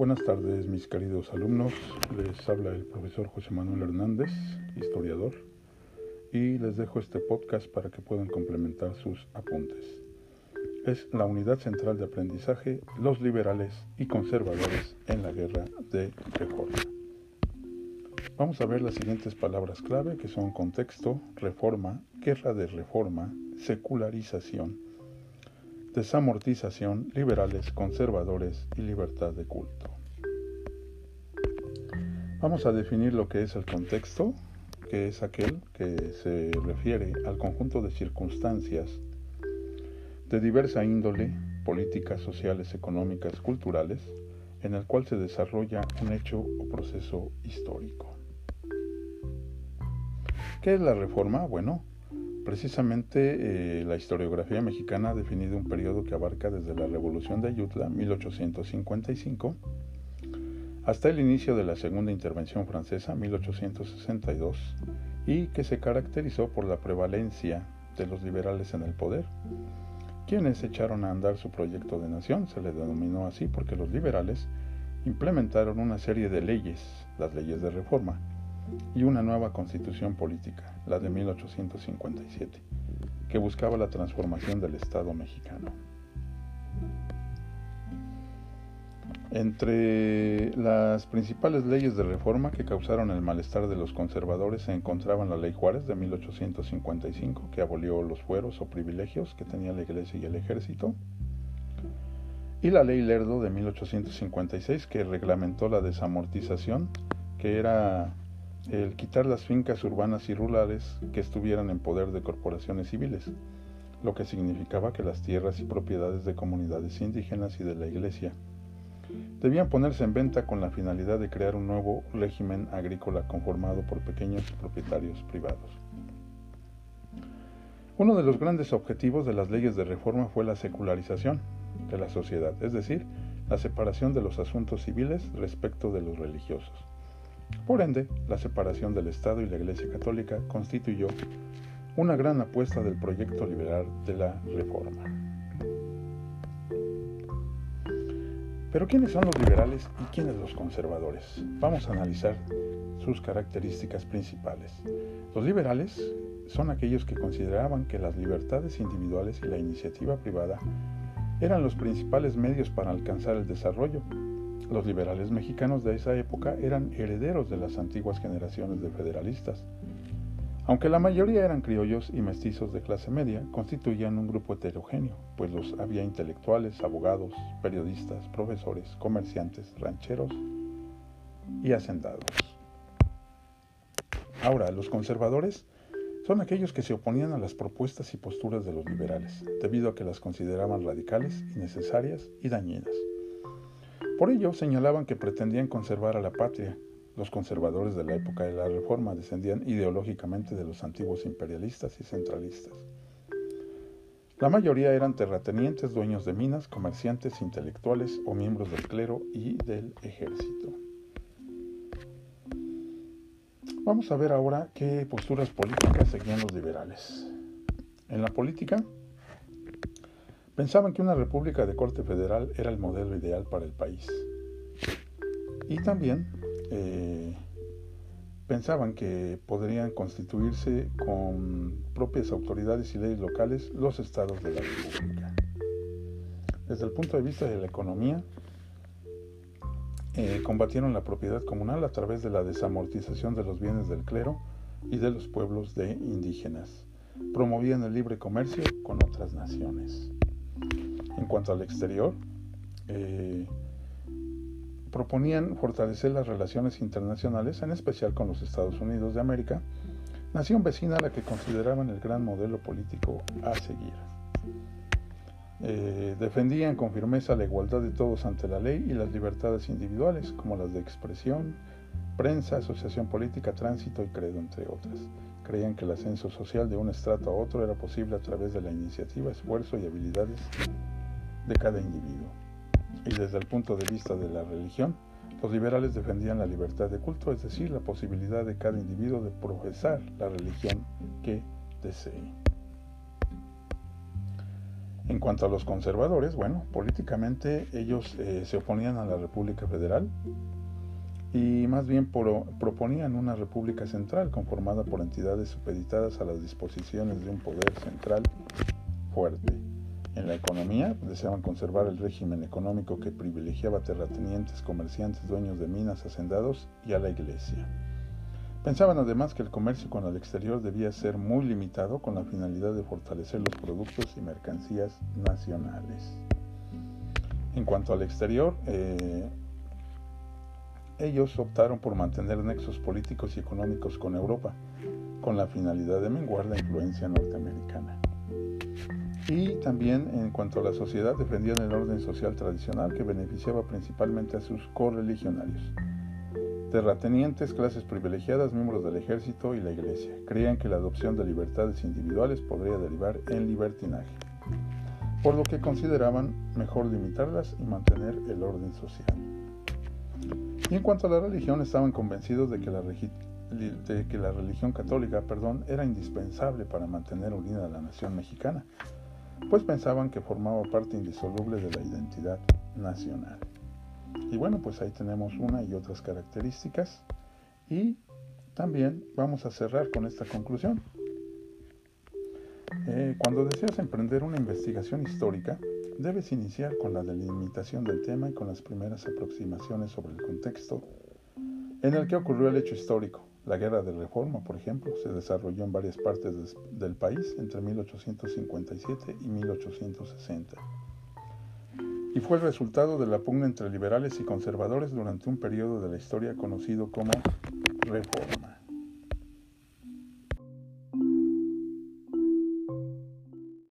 Buenas tardes mis queridos alumnos, les habla el profesor José Manuel Hernández, historiador, y les dejo este podcast para que puedan complementar sus apuntes. Es la unidad central de aprendizaje, los liberales y conservadores en la guerra de reforma. Vamos a ver las siguientes palabras clave que son contexto, reforma, guerra de reforma, secularización, desamortización, liberales, conservadores y libertad de culto. Vamos a definir lo que es el contexto, que es aquel que se refiere al conjunto de circunstancias de diversa índole, políticas, sociales, económicas, culturales, en el cual se desarrolla un hecho o proceso histórico. ¿Qué es la reforma? Bueno, precisamente eh, la historiografía mexicana ha definido un periodo que abarca desde la Revolución de Ayutla, 1855, hasta el inicio de la Segunda Intervención Francesa, 1862, y que se caracterizó por la prevalencia de los liberales en el poder. Quienes echaron a andar su proyecto de nación se le denominó así porque los liberales implementaron una serie de leyes, las leyes de reforma, y una nueva constitución política, la de 1857, que buscaba la transformación del Estado mexicano. Entre las principales leyes de reforma que causaron el malestar de los conservadores se encontraban la Ley Juárez de 1855, que abolió los fueros o privilegios que tenía la Iglesia y el Ejército, y la Ley Lerdo de 1856, que reglamentó la desamortización, que era el quitar las fincas urbanas y rurales que estuvieran en poder de corporaciones civiles, lo que significaba que las tierras y propiedades de comunidades indígenas y de la Iglesia debían ponerse en venta con la finalidad de crear un nuevo régimen agrícola conformado por pequeños propietarios privados. Uno de los grandes objetivos de las leyes de reforma fue la secularización de la sociedad, es decir, la separación de los asuntos civiles respecto de los religiosos. Por ende, la separación del Estado y la Iglesia Católica constituyó una gran apuesta del proyecto liberal de la Reforma. Pero ¿quiénes son los liberales y quiénes los conservadores? Vamos a analizar sus características principales. Los liberales son aquellos que consideraban que las libertades individuales y la iniciativa privada eran los principales medios para alcanzar el desarrollo los liberales mexicanos de esa época eran herederos de las antiguas generaciones de federalistas. Aunque la mayoría eran criollos y mestizos de clase media, constituían un grupo heterogéneo, pues los había intelectuales, abogados, periodistas, profesores, comerciantes, rancheros y hacendados. Ahora, los conservadores son aquellos que se oponían a las propuestas y posturas de los liberales, debido a que las consideraban radicales, innecesarias y dañinas. Por ello señalaban que pretendían conservar a la patria. Los conservadores de la época de la Reforma descendían ideológicamente de los antiguos imperialistas y centralistas. La mayoría eran terratenientes, dueños de minas, comerciantes, intelectuales o miembros del clero y del ejército. Vamos a ver ahora qué posturas políticas seguían los liberales. En la política, Pensaban que una república de corte federal era el modelo ideal para el país. Y también eh, pensaban que podrían constituirse con propias autoridades y leyes locales los estados de la república. Desde el punto de vista de la economía, eh, combatieron la propiedad comunal a través de la desamortización de los bienes del clero y de los pueblos de indígenas. Promovían el libre comercio con otras naciones. En cuanto al exterior, eh, proponían fortalecer las relaciones internacionales, en especial con los Estados Unidos de América, nación vecina a la que consideraban el gran modelo político a seguir. Eh, defendían con firmeza la igualdad de todos ante la ley y las libertades individuales, como las de expresión, prensa, asociación política, tránsito y credo, entre otras. Creían que el ascenso social de un estrato a otro era posible a través de la iniciativa, esfuerzo y habilidades de cada individuo. Y desde el punto de vista de la religión, los liberales defendían la libertad de culto, es decir, la posibilidad de cada individuo de profesar la religión que desee. En cuanto a los conservadores, bueno, políticamente ellos eh, se oponían a la República Federal y más bien proponían una república central conformada por entidades supeditadas a las disposiciones de un poder central fuerte. En la economía deseaban conservar el régimen económico que privilegiaba terratenientes, comerciantes, dueños de minas, hacendados y a la iglesia. Pensaban además que el comercio con el exterior debía ser muy limitado con la finalidad de fortalecer los productos y mercancías nacionales. En cuanto al exterior, eh, ellos optaron por mantener nexos políticos y económicos con Europa, con la finalidad de menguar la influencia norteamericana. Y también en cuanto a la sociedad, defendían el orden social tradicional que beneficiaba principalmente a sus correligionarios terratenientes, clases privilegiadas, miembros del ejército y la iglesia. Creían que la adopción de libertades individuales podría derivar en libertinaje, por lo que consideraban mejor limitarlas y mantener el orden social. Y en cuanto a la religión, estaban convencidos de que la, de que la religión católica perdón, era indispensable para mantener unida a la nación mexicana, pues pensaban que formaba parte indisoluble de la identidad nacional. Y bueno, pues ahí tenemos una y otras características. Y también vamos a cerrar con esta conclusión. Eh, cuando deseas emprender una investigación histórica, debes iniciar con la delimitación del tema y con las primeras aproximaciones sobre el contexto en el que ocurrió el hecho histórico. La guerra de reforma, por ejemplo, se desarrolló en varias partes del país entre 1857 y 1860 y fue el resultado de la pugna entre liberales y conservadores durante un periodo de la historia conocido como Reforma.